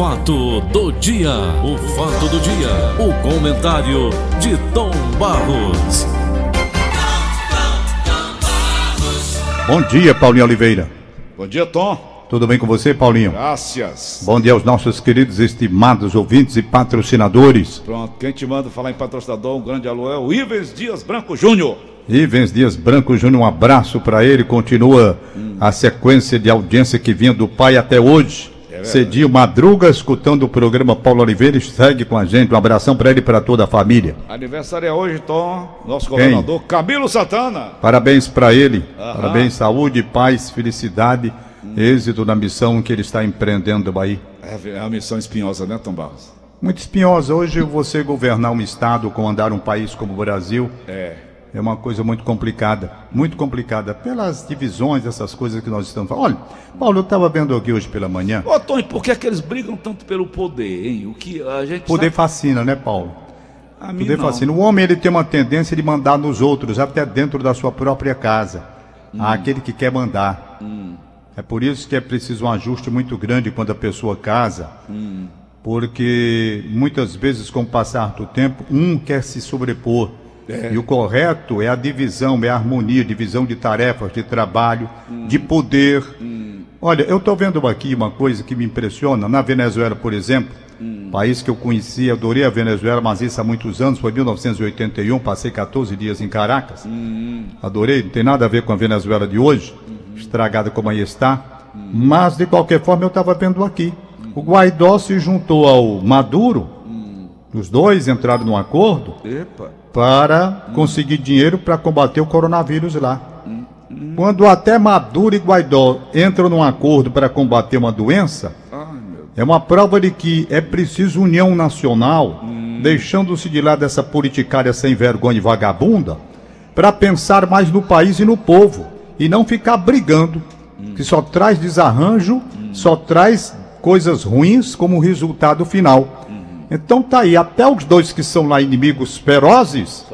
fato do dia, o fato do dia, o comentário de Tom Barros. Bom dia, Paulinho Oliveira. Bom dia, Tom. Tudo bem com você, Paulinho? Graças. Bom dia aos nossos queridos estimados ouvintes e patrocinadores. Pronto, quem te manda falar em patrocinador, um grande alô é o Ivens Dias Branco Júnior. Ivens Dias Branco Júnior, um abraço para ele. Continua hum. a sequência de audiência que vinha do pai até hoje. É Cedinho Madruga, escutando o programa Paulo Oliveira, segue com a gente. Um abração para ele e para toda a família. Aniversário é hoje, Tom, nosso governador Quem? Camilo Santana. Parabéns para ele. Aham. Parabéns, saúde, paz, felicidade, hum. êxito na missão que ele está empreendendo aí. É, é uma missão espinhosa, né, Tom Barros? Muito espinhosa. Hoje você governar um estado, comandar um país como o Brasil. É é uma coisa muito complicada, muito complicada, pelas divisões, essas coisas que nós estamos falando. Olha, Paulo, eu estava vendo aqui hoje pela manhã. Ô, Tony, por que, é que eles brigam tanto pelo poder, hein? O que a gente. Poder sabe... fascina, né, Paulo? A poder não. fascina. O homem ele tem uma tendência de mandar nos outros, até dentro da sua própria casa. Hum. Aquele que quer mandar. Hum. É por isso que é preciso um ajuste muito grande quando a pessoa casa. Hum. Porque muitas vezes, com o passar do tempo, um quer se sobrepor é. E o correto é a divisão, é a harmonia, divisão de tarefas, de trabalho, hum. de poder. Hum. Olha, eu estou vendo aqui uma coisa que me impressiona. Na Venezuela, por exemplo, hum. país que eu conheci, adorei a Venezuela, mas isso há muitos anos, foi 1981, passei 14 dias em Caracas. Hum. Adorei, não tem nada a ver com a Venezuela de hoje, uhum. estragada como aí está. Hum. Mas, de qualquer forma, eu estava vendo aqui. Hum. O Guaidó se juntou ao Maduro, os dois entraram num acordo. Epa para conseguir dinheiro para combater o coronavírus lá. Quando até Maduro e Guaidó entram num acordo para combater uma doença, é uma prova de que é preciso união nacional, deixando-se de lado essa politicária sem vergonha e vagabunda, para pensar mais no país e no povo, e não ficar brigando, que só traz desarranjo, só traz coisas ruins como resultado final. Então tá aí, até os dois que são lá inimigos ferozes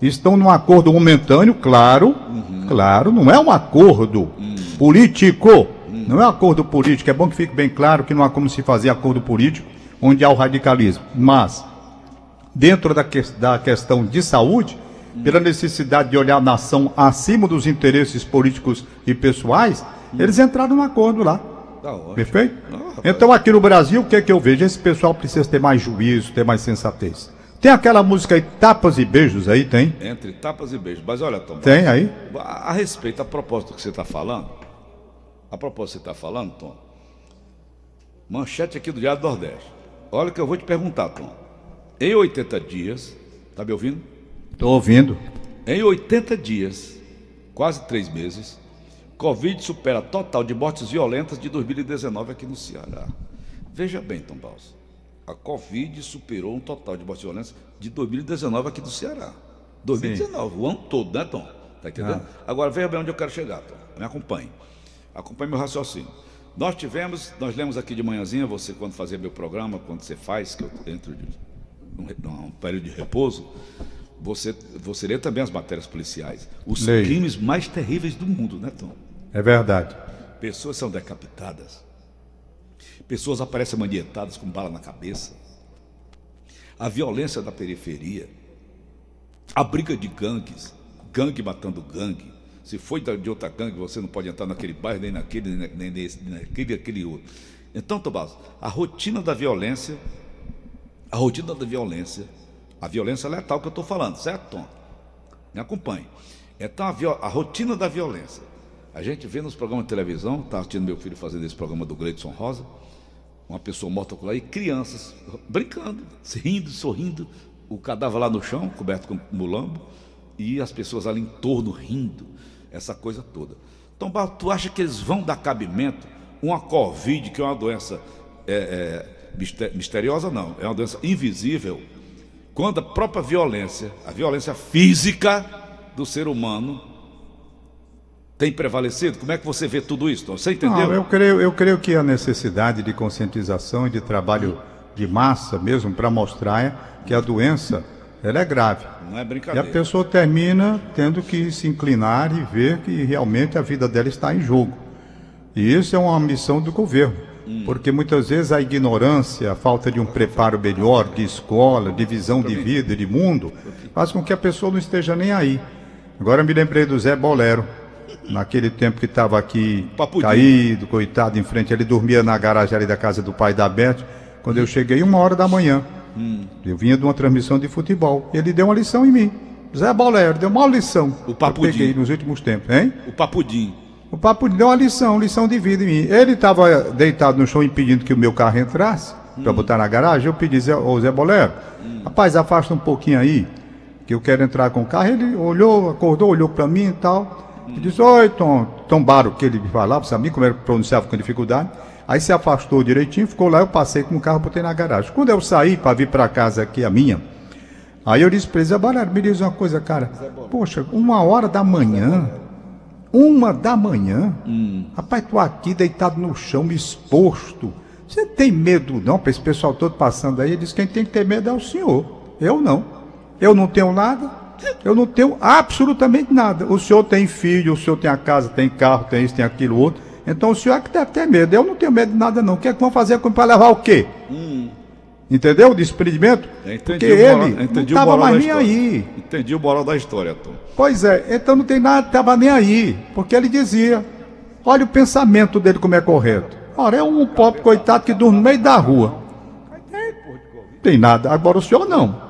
estão num acordo momentâneo, claro, uhum. claro, não é um acordo uhum. político, uhum. não é um acordo político, é bom que fique bem claro que não há como se fazer acordo político onde há o radicalismo, mas dentro da, que, da questão de saúde, uhum. pela necessidade de olhar a nação acima dos interesses políticos e pessoais, uhum. eles entraram no acordo lá. Tá ótimo. Perfeito? Ah, então aqui no Brasil, o que é que eu vejo? Esse pessoal precisa ter mais juízo, ter mais sensatez. Tem aquela música aí, Tapas e Beijos aí, tem? Entre tapas e beijos. Mas olha, Tom. Tem aí? A, a respeito, a propósito que você está falando, a propósito que você está falando, Tom, manchete aqui do Diário do Nordeste. Olha o que eu vou te perguntar, Tom. Em 80 dias, tá me ouvindo? Estou ouvindo. Em 80 dias, quase três meses, Covid supera total de mortes violentas de 2019 aqui no Ceará. Veja bem, Tom Baus. A Covid superou um total de mortes violentas de 2019 aqui no Ceará. 2019, Sim. o ano todo, né, Tom? Tá entendendo? Ah. Agora veja bem onde eu quero chegar, Tom. Me acompanhe. Acompanhe meu raciocínio. Nós tivemos, nós lemos aqui de manhãzinha, você quando fazia meu programa, quando você faz, que eu entro de um, um período de repouso, você, você lê também as matérias policiais. Os Leio. crimes mais terríveis do mundo, né, Tom? É verdade. Pessoas são decapitadas. Pessoas aparecem manietadas com bala na cabeça. A violência da periferia. A briga de gangues. Gangue matando gangue. Se foi de outra gangue, você não pode entrar naquele bairro, nem naquele, nem nesse, nem naquele, aquele outro. Então, Tomás, a rotina da violência, a rotina da violência, a violência letal que eu estou falando, certo, Tom? Me acompanhe. Então, a, a rotina da violência a gente vê nos programas de televisão, está assistindo meu filho fazendo esse programa do Gleidson Rosa, uma pessoa morta por lá e crianças brincando, rindo, sorrindo, o cadáver lá no chão, coberto com mulambo, e as pessoas ali em torno rindo, essa coisa toda. Então, tu acha que eles vão dar cabimento? Uma Covid, que é uma doença é, é, misteriosa, não, é uma doença invisível, quando a própria violência, a violência física do ser humano, tem prevalecido? Como é que você vê tudo isso? Você entendeu? Não, eu, creio, eu creio que a necessidade de conscientização e de trabalho de massa mesmo para mostrar que a doença ela é grave. Não é brincadeira. E a pessoa termina tendo que se inclinar e ver que realmente a vida dela está em jogo. E isso é uma missão do governo. Hum. Porque muitas vezes a ignorância, a falta de um preparo melhor, de escola, de visão de vida, de mundo, faz com que a pessoa não esteja nem aí. Agora me lembrei do Zé Bolero. Naquele tempo que estava aqui caído, coitado, em frente, ele dormia na garagem ali da casa do pai da Beth. Quando eu cheguei, uma hora da manhã, hum. eu vinha de uma transmissão de futebol. Ele deu uma lição em mim. Zé Bolero deu uma lição. O Papudim. Eu peguei nos últimos tempos, hein? O Papudim. O Papudim deu uma lição, lição de vida em mim. Ele estava deitado no chão impedindo que o meu carro entrasse hum. para botar na garagem. Eu pedi, Zé, ô Zé Bolero, hum. rapaz, afasta um pouquinho aí, que eu quero entrar com o carro. Ele olhou, acordou, olhou para mim e tal. Hum. E disse, oi, Tom, Tom Baro, que ele falava, sabia como ele pronunciava com dificuldade. Aí se afastou direitinho, ficou lá, eu passei com o carro, botei na garagem. Quando eu saí para vir para casa aqui, a minha, Aí eu disse para ele, Zé me diz uma coisa, cara. Poxa, uma hora da manhã, uma da manhã, hum. rapaz, tô aqui deitado no chão, exposto. Você tem medo não? Para esse pessoal todo passando aí, ele disse, quem tem que ter medo é o senhor. Eu não. Eu não tenho nada, eu não tenho absolutamente nada. O senhor tem filho, o senhor tem a casa, tem carro, tem isso, tem aquilo outro. Então o senhor é que deve ter medo. Eu não tenho medo de nada, não. O que é que vão fazer para levar o quê? Hum. Entendeu? O desprendimento. Porque ele não estava mais nem aí. Entendi o moral da história, Tom. Pois é, então não tem nada, estava nem aí. Porque ele dizia: olha o pensamento dele como é correto. Ora, é um pobre coitado que dorme no meio da rua. Não tem nada. Agora o senhor não.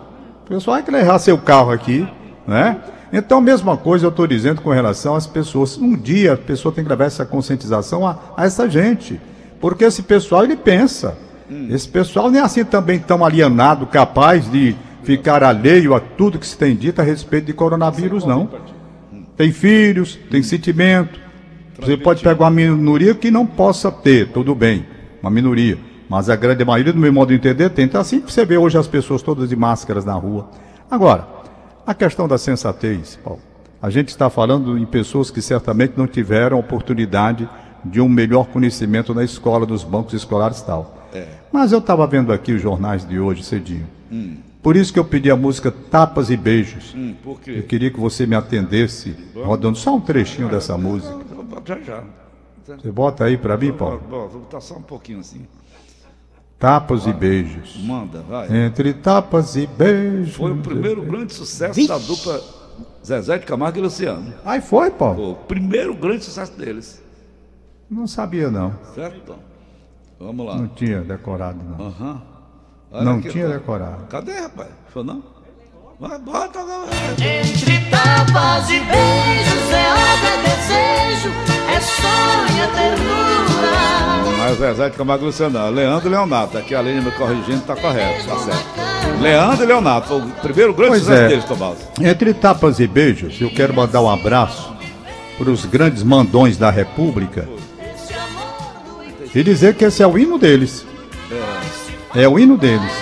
O pessoal vai que levar seu carro aqui, né? Então, mesma coisa eu estou dizendo com relação às pessoas. Um dia a pessoa tem que levar essa conscientização a, a essa gente. Porque esse pessoal, ele pensa. Hum. Esse pessoal nem assim também tão alienado, capaz de ficar alheio a tudo que se tem dito a respeito de coronavírus, não. Tem filhos, tem sentimento. Você pode pegar uma minoria que não possa ter, tudo bem, uma minoria. Mas a grande maioria, do meu modo de entender, tem. Então, assim você vê hoje as pessoas todas de máscaras na rua. Agora, a questão da sensatez, Paulo. A gente está falando em pessoas que certamente não tiveram oportunidade de um melhor conhecimento na escola, dos bancos escolares e tal. É. Mas eu estava vendo aqui os jornais de hoje cedinho. Hum. Por isso que eu pedi a música Tapas e Beijos. Hum, eu queria que você me atendesse, rodando só um trechinho dessa música. Já, já. Você bota aí para mim, Paulo? Vou botar só um pouquinho assim. Tapas vai. e beijos. Manda, vai. Entre tapas e beijos. Foi o primeiro grande sucesso Vixe. da dupla Zezé de Camargo e Luciano. Aí foi, Paulo. Foi o primeiro grande sucesso deles. Não sabia, não. Certo? Vamos lá. Não tinha decorado, não. Uhum. Não aqui, tinha tá. decorado. Cadê, rapaz? Foi não? Vai, bota agora. Entre tapas e beijos é obra, é desejo, é sonho, é ternura. Mas Zezé de Camargo Luciano, Leandro e Leonardo, aqui a linha me corrigindo, tá correto, tá certo. Leandro e Leonardo, foi o primeiro grande pois sucesso é. deles, Tomás. Entre tapas e beijos, eu quero mandar um abraço para os grandes mandões da República e dizer que esse é o hino deles. É, é o hino deles.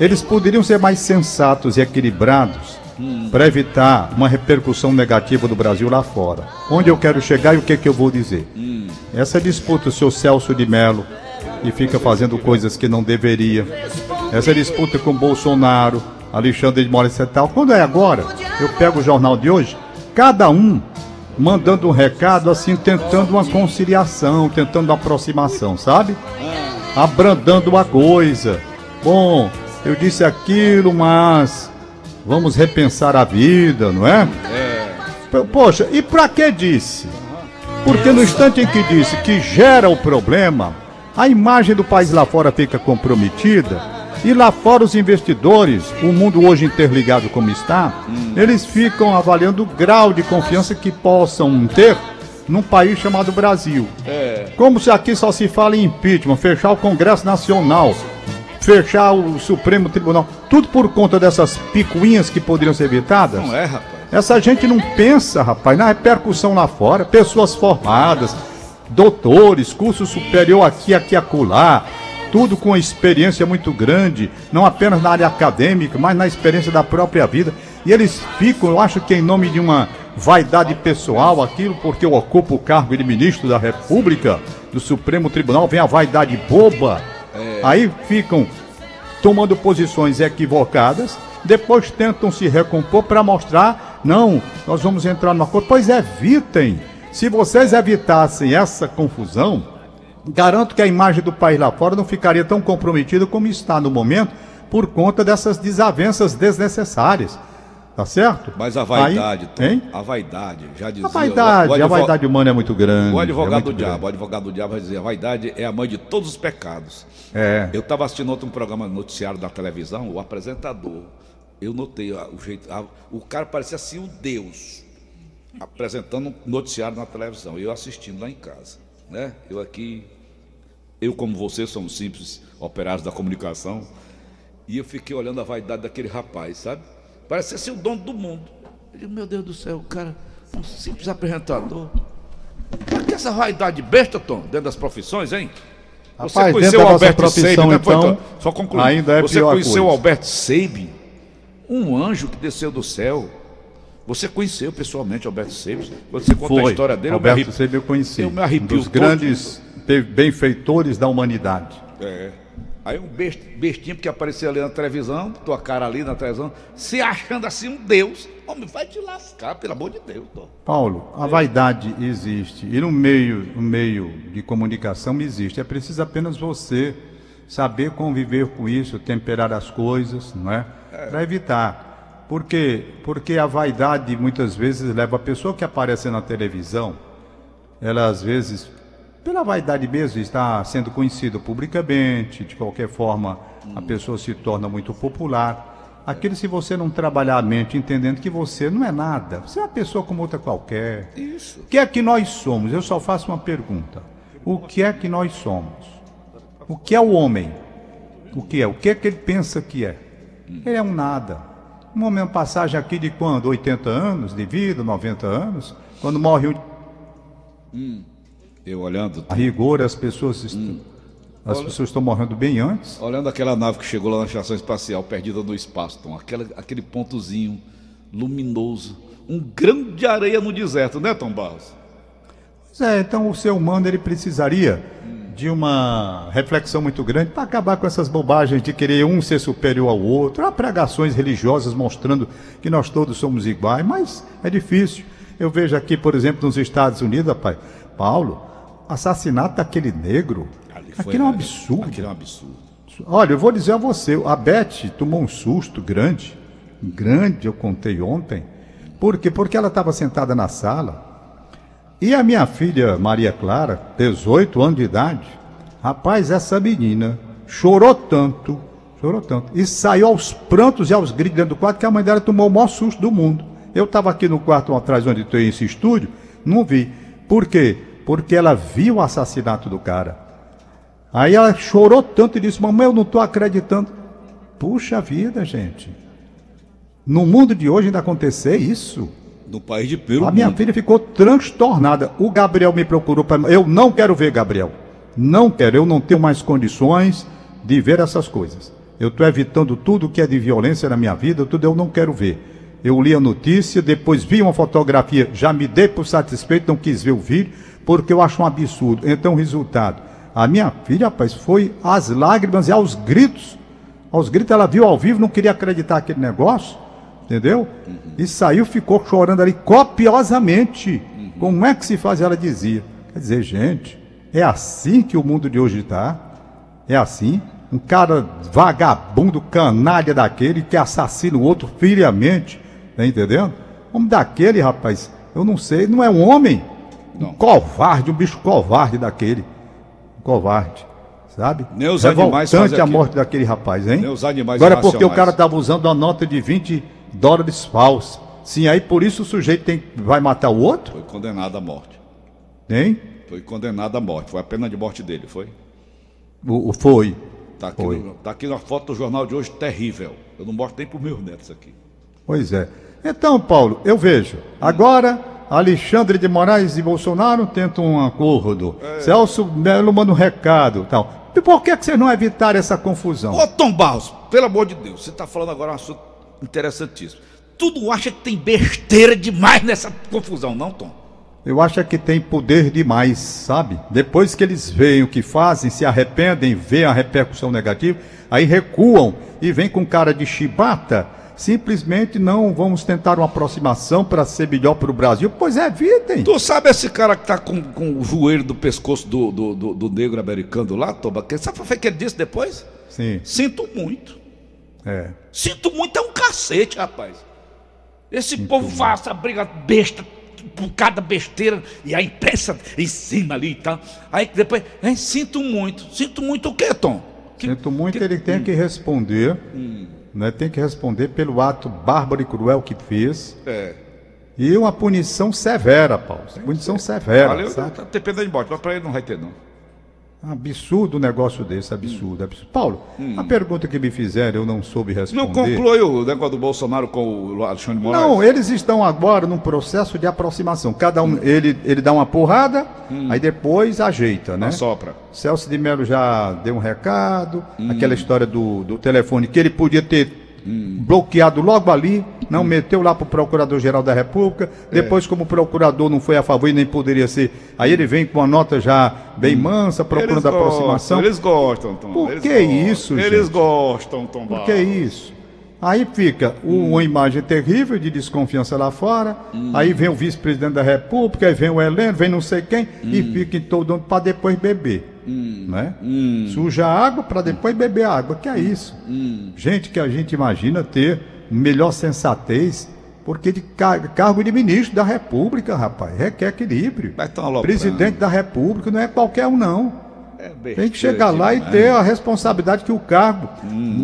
Eles poderiam ser mais sensatos e equilibrados hum. para evitar uma repercussão negativa do Brasil lá fora. Onde eu quero chegar e o que, que eu vou dizer? Hum. Essa disputa, o seu Celso de Mello, e fica fazendo coisas que não deveria. Essa disputa com Bolsonaro, Alexandre de Moraes e tal. Quando é agora, eu pego o jornal de hoje, cada um mandando um recado assim, tentando uma conciliação, tentando uma aproximação, sabe? Abrandando a coisa. Bom, eu disse aquilo, mas vamos repensar a vida, não é? é. Poxa, e para que disse? Porque no instante em que disse que gera o problema, a imagem do país lá fora fica comprometida e lá fora os investidores, o mundo hoje interligado como está, hum. eles ficam avaliando o grau de confiança que possam ter num país chamado Brasil. É. Como se aqui só se fala em impeachment, fechar o Congresso Nacional, fechar o Supremo Tribunal, tudo por conta dessas picuinhas que poderiam ser evitadas. Não é, rapaz. Essa gente não pensa, rapaz, na repercussão lá fora, pessoas formadas, doutores, curso superior aqui, aqui, acolá, tudo com experiência muito grande, não apenas na área acadêmica, mas na experiência da própria vida. E eles ficam, eu acho que em nome de uma vaidade pessoal, aquilo porque eu ocupo o cargo de ministro da República, do Supremo Tribunal, vem a vaidade boba. Aí ficam tomando posições equivocadas, depois tentam se recompor para mostrar, não, nós vamos entrar numa coisa. Pois evitem. Se vocês evitassem essa confusão, Garanto que a imagem do país lá fora não ficaria tão comprometida como está no momento por conta dessas desavenças desnecessárias. Tá certo? Mas a vaidade, Aí? Tom, a vaidade, já dizia. A vaidade, o- o a vaidade humana é muito grande. O é advogado muito do diabo, grande. o advogado do diabo vai dizer, a vaidade é a mãe de todos os pecados. É. Eu estava assistindo outro um programa noticiário da televisão, o apresentador, eu notei a- o jeito, a- o cara parecia assim um deus, apresentando um noticiário na televisão, eu assistindo lá em casa, né? Eu aqui, eu como você, somos simples operários da comunicação, e eu fiquei olhando a vaidade daquele rapaz, sabe? Parecia ser o dono do mundo. Eu digo, meu Deus do céu, o cara, um simples apresentador. Pra que essa vaidade besta, Tom, dentro das profissões, hein? Você Rapaz, conheceu o Alberto Seib, né? Então? Só concluindo. ainda é Você conheceu o. Alberto Seib, um anjo que desceu do céu. Você conheceu pessoalmente o Alberto Seib? Quando você conta a Foi. história dele, eu me Alberto arrepio. Seib eu conheci. eu me arrepio Um dos todo. grandes be- benfeitores da humanidade. É. Aí um best- bestinho que apareceu ali na televisão, tua cara ali na televisão, se achando assim um Deus. Homem, vai te lascar, pelo amor de Deus, Tom. Paulo, a vaidade existe. E no meio, no meio de comunicação existe. É preciso apenas você saber conviver com isso, temperar as coisas, não é? Para evitar. Por quê? Porque a vaidade muitas vezes leva a pessoa que aparece na televisão, ela às vezes, pela vaidade mesmo, está sendo conhecida publicamente, de qualquer forma a pessoa se torna muito popular. Aquilo se você não trabalhar a mente entendendo que você não é nada, você é uma pessoa como outra qualquer. Isso. O que é que nós somos? Eu só faço uma pergunta. O que é que nós somos? O que é o homem? O que é? O que é que ele pensa que é? Ele é um nada. Um homem, uma passagem aqui de quando? 80 anos de vida, 90 anos? Quando morre um Eu olhando, a rigor, as pessoas estão, as pessoas estão morrendo bem antes. olhando aquela nave que chegou lá na estação espacial, perdida no espaço, Tom, aquela, aquele pontozinho luminoso, um grão de areia no deserto, né, Tom Barros? Pois é, então o ser humano ele precisaria de uma reflexão muito grande para acabar com essas bobagens de querer um ser superior ao outro. Há pregações religiosas mostrando que nós todos somos iguais, mas é difícil. Eu vejo aqui, por exemplo, nos Estados Unidos, rapaz, Paulo, assassinato daquele negro. Ali foi- Aquilo é um absurdo. Aquilo é um absurdo. Olha, eu vou dizer a você, a Beth tomou um susto grande, grande, eu contei ontem. Por quê? Porque ela estava sentada na sala e a minha filha Maria Clara, 18 anos de idade, rapaz, essa menina chorou tanto, chorou tanto, e saiu aos prantos e aos gritos dentro do quarto que a mãe dela tomou o maior susto do mundo. Eu estava aqui no quarto atrás onde tem esse estúdio, não vi. Por quê? Porque ela viu o assassinato do cara. Aí ela chorou tanto e disse: Mamãe, eu não estou acreditando. Puxa vida, gente. No mundo de hoje ainda acontecer isso? No país de Peru. A minha mundo. filha ficou transtornada. O Gabriel me procurou para. Eu não quero ver Gabriel. Não quero. Eu não tenho mais condições de ver essas coisas. Eu estou evitando tudo que é de violência na minha vida, tudo eu não quero ver. Eu li a notícia, depois vi uma fotografia, já me dei por satisfeito, não quis ver o vídeo, porque eu acho um absurdo. Então, resultado: a minha filha, rapaz, foi às lágrimas e aos gritos. Aos gritos, ela viu ao vivo, não queria acreditar aquele negócio, entendeu? E saiu, ficou chorando ali copiosamente. Como é que se faz? Ela dizia. Quer dizer, gente, é assim que o mundo de hoje está? É assim? Um cara vagabundo, canalha daquele, que assassina o outro friamente, tá entendendo? Homem daquele, rapaz, eu não sei, não é um homem. Um covarde, um bicho covarde daquele. Um covarde, sabe? Nem os animais Revoltante fazem a aquilo. morte daquele rapaz, hein? Nem os animais Agora porque o cara estava usando uma nota de 20 dólares falsa. Sim, aí por isso o sujeito tem, vai matar o outro? Foi condenado à morte. Hein? Foi condenado à morte. Foi a pena de morte dele, foi? O, o- foi. Tá aqui, Foi. no- tá aqui na foto do jornal de hoje, terrível. Eu não mostro nem para meus netos aqui. Pois é. Então, Paulo, eu vejo. Agora, Alexandre de Moraes e Bolsonaro tentam um acordo. Celso Melo manda um recado tal. E por que, que vocês não evitaram essa confusão? Ô Tom Barros, pelo amor de Deus, você está falando agora um assunto interessantíssimo. Tudo acha que tem besteira demais nessa confusão, não, Tom? Eu acho é que tem poder demais, sabe? Depois que eles veem o que fazem, se arrependem, veem a repercussão negativa, aí recuam e vem com cara de chibata simplesmente não vamos tentar uma aproximação para ser melhor para o Brasil. Pois evitem. Tu sabe esse cara que tá com, com o joelho do pescoço do, do, do, do negro americano lá, Toba? Que- Sabe o que ele disse depois? Sim, Sinto muito. é. Sinto muito é um cacete, rapaz. Esse povo faz essa briga besta por cada besteira e a imprensa em cima ali e tal. Aí depois, hein, sinto muito. Sinto muito o quê, Tom? Que- Sinto muito, que- ele tem que responder, né? Tem que responder pelo ato bárbaro e cruel que fez. É. E uma punição severa, Paulo. Punição severa, Valeu, sabe? tá dependendo de embora, mas pra ele não vai ter, não. Absurdo um negócio desse, absurdo, absurdo. Paulo, a pergunta que me fizeram eu não soube responder. Não conclui o negócio do Bolsonaro com o Alexandre Moraes? Não, eles estão agora num processo de aproximação. Cada um, ele, ele dá uma porrada, aí depois ajeita, né? Assopra. Celso de Mello já deu um recado, aquela história do, do telefone que ele podia ter bloqueado logo ali, não meteu lá para o Procurador-Geral da República, depois como o procurador não foi a favor e nem poderia ser, aí ele vem com uma nota já bem mansa, procurando Eles aproximação. Gostam, eles gostam, Tom. Por eles que gostam. isso, Eles gente? gostam, Tom Por que é isso? Aí fica Hum. uma imagem terrível de desconfiança lá fora, Hum. aí vem o vice-presidente da República, aí vem o Heleno, vem não sei quem, e Hum. fica em todo mundo para depois beber. Né? Suja a água para depois beber água. Que é isso? Hum. Gente que a gente imagina ter melhor sensatez, porque de car- cargo de ministro da República, rapaz, requer equilíbrio. Presidente da República não é qualquer um, não. É Tem besteira que chegar lá e ter a responsabilidade que o cargo.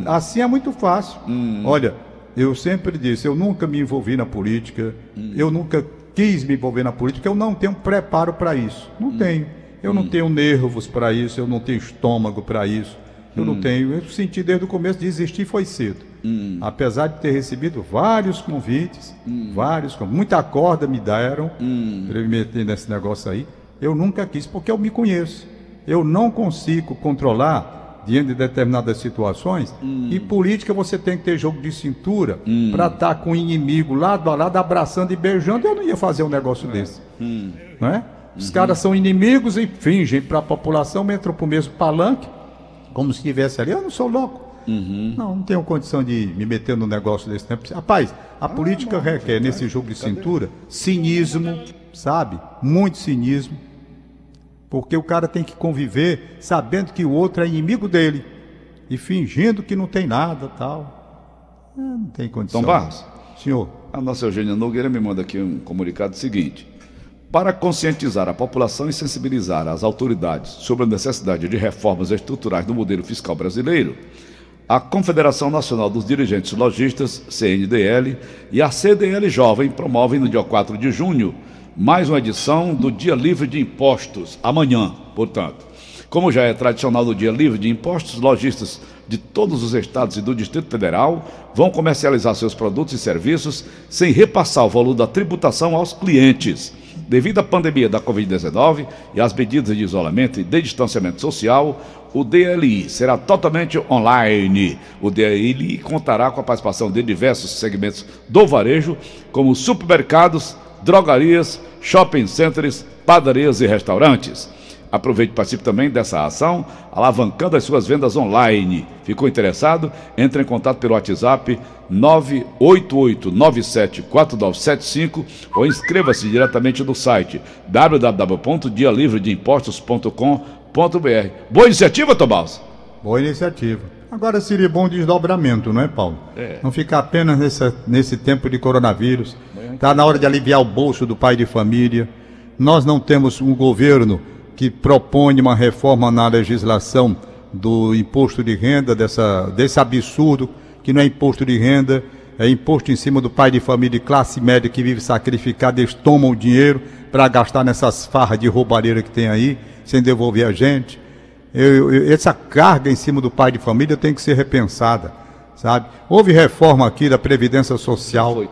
Assim é muito fácil. Olha, eu sempre disse, eu nunca me envolvi na política, eu nunca quis me envolver na política, eu não tenho preparo para isso. Não tenho. Eu não tenho nervos para isso, eu não tenho estômago para isso. Eu não tenho. Eu senti desde o começo desistir foi cedo. Apesar de ter recebido vários convites, vários, convites, muita corda me deram para eu me meter nesse negócio aí. Eu nunca quis, porque eu me conheço. Eu não consigo controlar diante de determinadas situações. E política você tem que ter jogo de cintura para estar com o inimigo lado a lado, abraçando e beijando. Eu não ia fazer um negócio desse. Não é? Os caras são inimigos e fingem para a população, entram para o mesmo palanque, como se estivesse ali. Eu não sou louco. Não, não tenho condição de me meter no negócio desse tempo. Rapaz, a política requer nesse jogo de cintura cinismo, sabe? Muito cinismo. Porque o cara tem que conviver sabendo que o outro é inimigo dele e fingindo que não tem nada tal. É, Não tem condição. Tom Barros. Senhor. A nossa Eugênia Nogueira me manda aqui um comunicado seguinte. Para conscientizar a população e sensibilizar as autoridades sobre a necessidade de reformas estruturais no modelo fiscal brasileiro, a Confederação Nacional dos Dirigentes Logistas, CNDL, e a CDL Jovem promovem no dia 4 de junho mais uma edição do Dia Livre de Impostos, amanhã, portanto. Como já é tradicional no Dia Livre de Impostos, lojistas de todos os estados e do Distrito Federal vão comercializar seus produtos e serviços sem repassar o valor da tributação aos clientes. Devido à pandemia da Covid-19 e às medidas de isolamento e de distanciamento social, o DLI será totalmente online. O DLI contará com a participação de diversos segmentos do varejo, como supermercados, drogarias, shopping centers, padarias e restaurantes. Aproveite e participe também dessa ação, alavancando as suas vendas online. Ficou interessado? Entre em contato pelo WhatsApp 988974975 ou inscreva-se diretamente no site www.dialivredeimpostos.com.br. Boa iniciativa, Tomás? Boa iniciativa. Agora seria bom desdobramento, não é, Paulo? É. Não ficar apenas nesse, nesse tempo de coronavírus. Está na hora de aliviar o bolso do pai de família. Nós não temos um governo que propõe uma reforma na legislação do imposto de renda, dessa, desse absurdo, que não é imposto de renda, é imposto em cima do pai de família de classe média que vive sacrificado, eles tomam o dinheiro para gastar nessas farras de roubalheira que tem aí, sem devolver a gente. Eu- eu- essa carga em cima do pai de família tem que ser repensada, sabe? Houve reforma aqui da Previdência Social,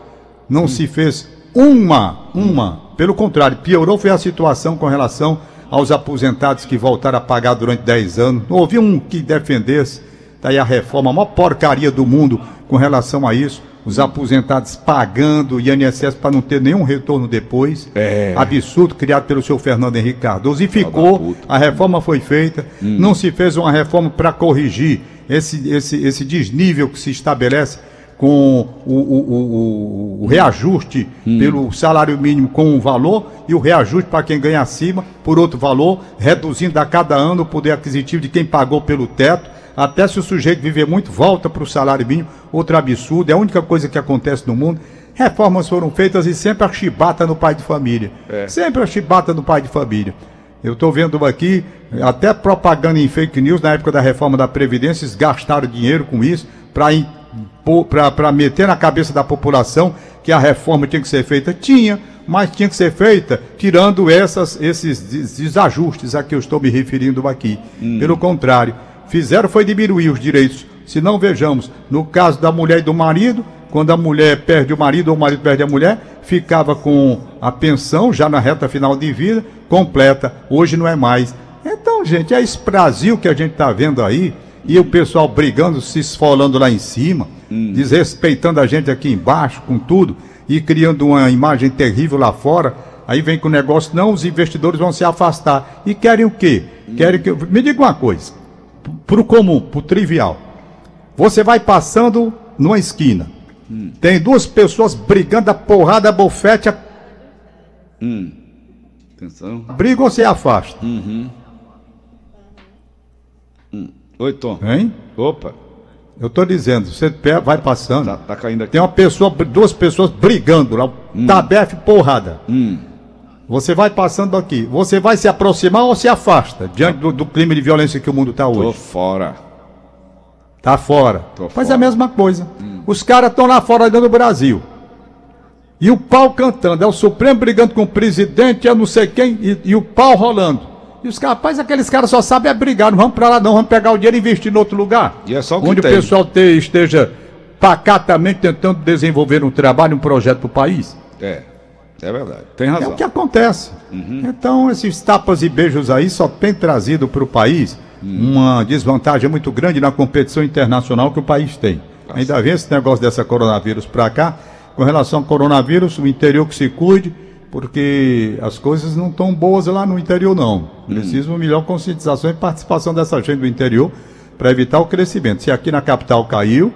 não se fez uma, uma. Pelo contrário, piorou foi a situação com relação aos aposentados que voltaram a pagar durante 10 anos. Não houve um que defendesse. Daí a reforma, a maior porcaria do mundo com relação a isso. Os aposentados pagando o INSS para não ter nenhum retorno depois. É. Absurdo criado pelo seu Fernando Henrique Cardoso. E ficou, a reforma foi feita, não se fez uma reforma para corrigir esse, esse, esse desnível que se estabelece com o, o, o, o reajuste pelo salário mínimo com um valor e o reajuste para quem ganha acima por outro valor, reduzindo a cada ano o poder aquisitivo de quem pagou pelo teto. Até se o sujeito viver muito, volta para o salário mínimo, outro absurdo, é a única coisa que acontece no mundo. Reformas foram feitas e sempre a chibata no pai de família. Sempre a chibata no pai de família. Eu estou vendo aqui, até propaganda em fake news na época da reforma da Previdência, eles gastaram dinheiro com isso para meter na cabeça da população que a reforma tinha que ser feita. Tinha, mas tinha que ser feita tirando essas, esses des- desajustes a que eu estou me referindo aqui. Pelo contrário, fizeram foi diminuir os direitos. Se não vejamos, no caso da mulher e do marido, quando a mulher perde o marido ou o marido perde a mulher, ficava com a pensão já na reta final de vida completa. Hoje não é mais. Então, gente, é esse Brasil que a gente está vendo aí e o pessoal brigando, se esfolando lá em cima, desrespeitando a gente aqui embaixo com tudo e criando uma imagem terrível lá fora. Aí vem com o negócio, não, os investidores vão se afastar. E querem o quê? Querem que. Me diga uma coisa, pro comum, pro trivial. Você vai passando numa esquina. Tem duas pessoas brigando a porrada, a bofete, a Atenção. briga ou você afasta? Oi, Tom. Hein? Opa, Eu tô dizendo, você vai passando. tá, tá caindo aqui. Tem uma pessoa, duas pessoas brigando lá, tabefe porrada. Hum. Você vai passando aqui, você vai se aproximar ou se afasta diante do, do clima de violência que o mundo está Tô hoje? fora. Tá fora. Tô Faz fora. a mesma coisa. Os caras estão lá fora dentro do Brasil. E o pau cantando, é o Supremo brigando com o presidente, é não sei quem, e, e o pau rolando. E os caras, rapaz, aqueles caras só sabem é brigar, não vamos pra lá não, vamos pegar o dinheiro e investir em outro lugar. E é só o que Onde tem. o pessoal te- esteja pacatamente tentando desenvolver um trabalho, um projeto para o país. É, é verdade. Tem É razão. o que acontece. Então, esses tapas e beijos aí só tem trazido para o país uma desvantagem muito grande na competição internacional que o país tem. Ainda vem esse negócio dessa coronavírus para cá. Com relação ao coronavírus, o interior que se cuide, porque as coisas não estão boas lá no interior, não. Precisa uma melhor conscientização e participação dessa gente do interior para evitar o crescimento. Se aqui na capital caiu,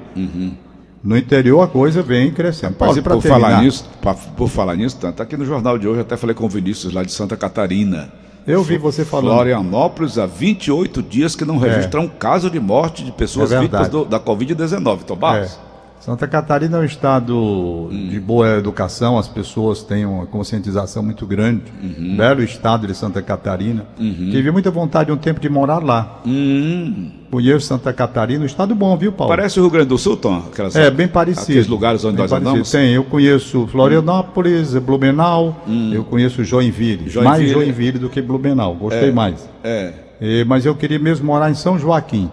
no interior a coisa vem crescendo. Mas pra por terminar, falar nisso, pa- por falar nisso, tá aqui no jornal de hoje, eu até falei com o Vinícius lá de Santa Catarina. Eu vi você falando. Florianópolis há 28 dias que não registra um caso de morte de pessoas É vítimas do- da Covid-19, Tomás. É. Santa Catarina é um estado de boa educação, as pessoas têm uma conscientização muito grande. Belo estado de Santa Catarina. Tive muita vontade um tempo de morar lá. Hum, Conheço Santa Catarina, um estado bom, viu, Paulo? parece o Rio Grande do Sul, Tom? Aquelas, É, bem parecido. Aqueles lugares onde Bem nós parecido. andamos? Tem, eu conheço Florianópolis, Blumenau, eu conheço Joinville. Joinville. Mais Joinville do que Blumenau, gostei mais. É. Eh, mas eu queria mesmo morar em São Joaquim.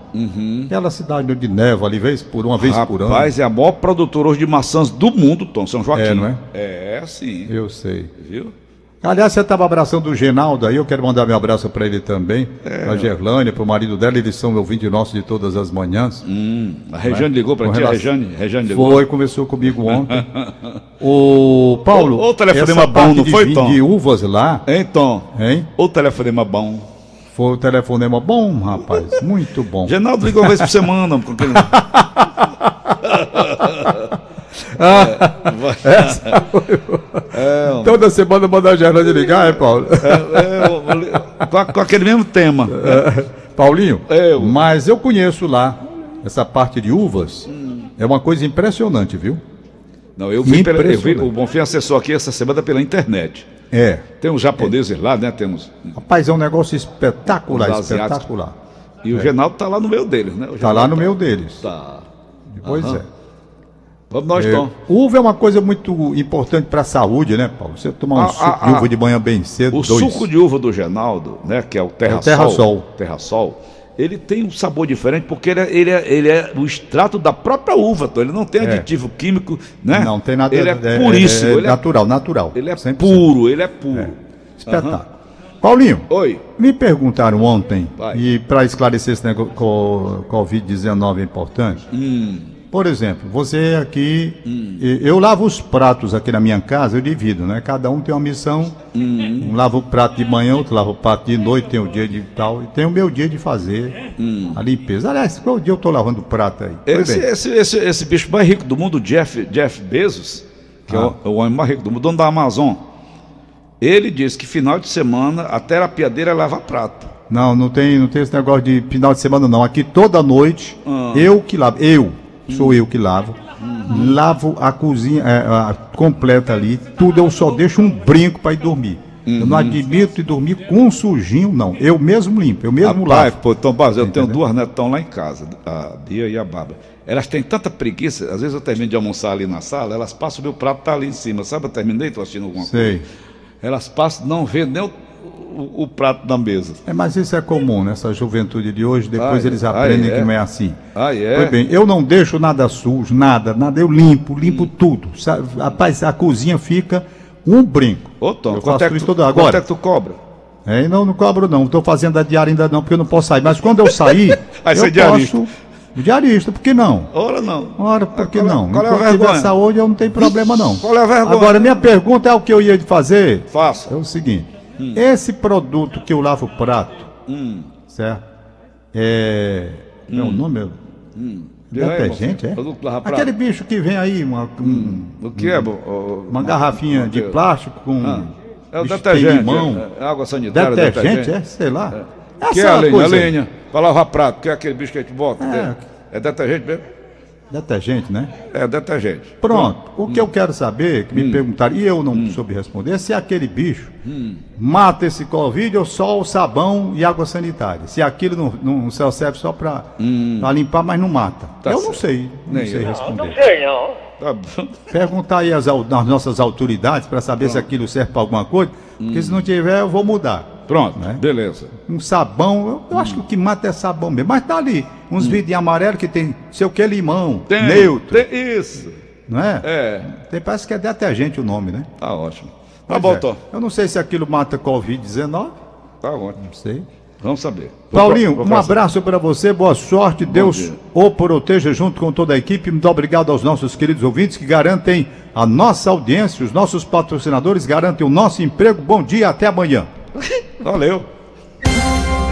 Aquela cidade de neva ali, vez por uma vez por ano. Rapaz, é a maior produtora hoje de maçãs do mundo, Tom, São Joaquim. É, não é? É, sim. Eu sei. Viu? Aliás, você estava abraçando o Genaldo aí, eu quero mandar meu abraço para ele também, É. para a Gerlânia, para o marido dela, eles são ouvintes nossos de todas as manhãs. Hum, a Regiane ligou para ti, a relação- Regiane, Regiane ligou. Foi, conversou comigo ontem. o Paulo, Ô, ô, telefonema bom, não foi, Tom? de uvas lá, Hein, Tom? hein? O telefonema bom. Foi o telefonema bom, rapaz, muito bom. Genaldo liga uma vez por semana. Com aquele... Toda semana manda a Gerlânia ligar, é, Paulo? É, eu- com, com aquele mesmo tema. Paulinho, Eu. mas eu conheço lá essa parte de uvas. É uma coisa impressionante, viu? Não, eu vi, pela, eu vi o Bonfim acessou aqui essa semana pela internet. É. Tem uns japoneses lá, né? Temos. Rapaz, é um negócio espetacular, Os espetacular. E o Genaldo tá lá no meio deles, né? O Tá lá no meio deles. Tá. Pois Aham. é. Vamos nós, É, Tom. Uva é uma coisa muito importante para a saúde, né, Paulo? Você tomar um suco de uva de manhã bem cedo, O dois. suco de uva do Genaldo, né? Que é o Terra, Terra Sol. Sol. Terra Sol. Ele tem um sabor diferente porque ele é, ele é, ele é o extrato da própria uva, Tom. Ele não tem É. aditivo químico, né? Não tem nada Ele é, puríssimo. é ele, é, natural, natural. ele é 100%. puro, ele é puro. Espetáculo. Paulinho, Oi. me perguntaram ontem, Vai. e para esclarecer esse negócio co- Covid-19 é importante, Hum. Por exemplo, você aqui, Hum. eu lavo os pratos aqui na minha casa, eu divido, né? Cada um tem uma missão. Hum. Um lava o prato de manhã, outro lava o prato de noite, tem o dia de tal, e tem o meu dia de fazer a limpeza. Aliás, qual dia eu tô lavando o prato aí? Hum. Esse, esse, esse, esse bicho mais rico do mundo, Jeff, Jeff Bezos, que é, o, é o homem mais rico do mundo, dono da Amazon, ele diz que final de semana a terapia dele é lavar prato. Não, não tem, não tem esse negócio de final de semana, não. Aqui toda noite, Ah. eu que lavo, eu, sou eu que lavo, lavo a cozinha é, a completa ali, tudo eu só deixo um brinco para ir dormir. Eu não admito ir dormir com um sujinho, não. Eu mesmo limpo, eu mesmo Rapaz, lavo. pô, Tom Barros, eu tenho Entendeu? duas netão lá em casa, a Bia e a Bárbara. Elas têm tanta preguiça, às vezes eu termino de almoçar ali na sala, elas passam, o meu prato tá ali em cima, sabe? Eu terminei, tô assistindo alguma Sei. coisa. Elas passam, não vê nem o, o- o prato na mesa. É, mas isso é comum nessa juventude de hoje, depois Ah, eles é? Ah, aprendem é? que não é assim. Ah, é? Pois bem, eu não deixo nada sujo, nada, nada, eu limpo, limpo tudo. Sabe? Rapaz, a cozinha fica um brinco. Ô, Tom, eu faço é, isso tu, todo quanto é agora. que tu cobra? É, não, não cobro não, estou fazendo a diária ainda não, porque eu não posso sair. Mas quando eu sair, Aí eu diarista. posso... Diarista, por que não? Ora não. Ora, por que Qual é- não? qual é a tiver vergonha? saúde, eu não tenho problema não. Qual é a vergonha? Agora, minha pergunta é o que eu ia fazer. Faça. É o seguinte: Hum. esse produto que eu lavo o prato, certo? É. É o nome? Diga aí, Detergente, é? Aquele bicho que vem aí, uma, um- O que é? bo- o- uma garrafinha de plástico com. Ah, é o detergente. Limão. É, é água sanitária. Detergente, é? Sei lá. Que é Essa a lenha? A coisa aí. lenha. Pra lavar prato, que é aquele bicho que a gente bota. É. É, detergente mesmo? Detergente, né? É detergente. Pronto. O Hum. que eu quero saber, que me perguntaram, e eu não soube responder, é se aquele bicho mata esse Covid ou só o sabão e água sanitária. Se aquilo não, não só serve só para limpar, mas não mata. Hum. Tá eu não certo. sei, não Nem sei eu. responder. sei não. Tá. Perguntar aí às, nossas autoridades para saber se aquilo serve para alguma coisa, porque se não tiver, eu vou mudar. Pronto, Né? beleza. Um sabão, eu, eu acho que o que mata é sabão mesmo. Mas tá ali, uns vidinhos amarelos que tem sei o que, limão, Hum. Tem, neutro, tem isso. não é? É, Tem, parece que é detergente o nome, né? tá ótimo. Tá Pois bom, é. Tom. Eu não sei se aquilo mata Covid-19, Tá ótimo. não sei. Vamos saber. Paulinho, Vou- um vou passar. abraço para você, boa sorte, Deus dia. o proteja junto com toda a equipe. Muito obrigado aos nossos queridos ouvintes que garantem a nossa audiência, os nossos patrocinadores garantem o nosso emprego. Bom dia, até amanhã. Valeu.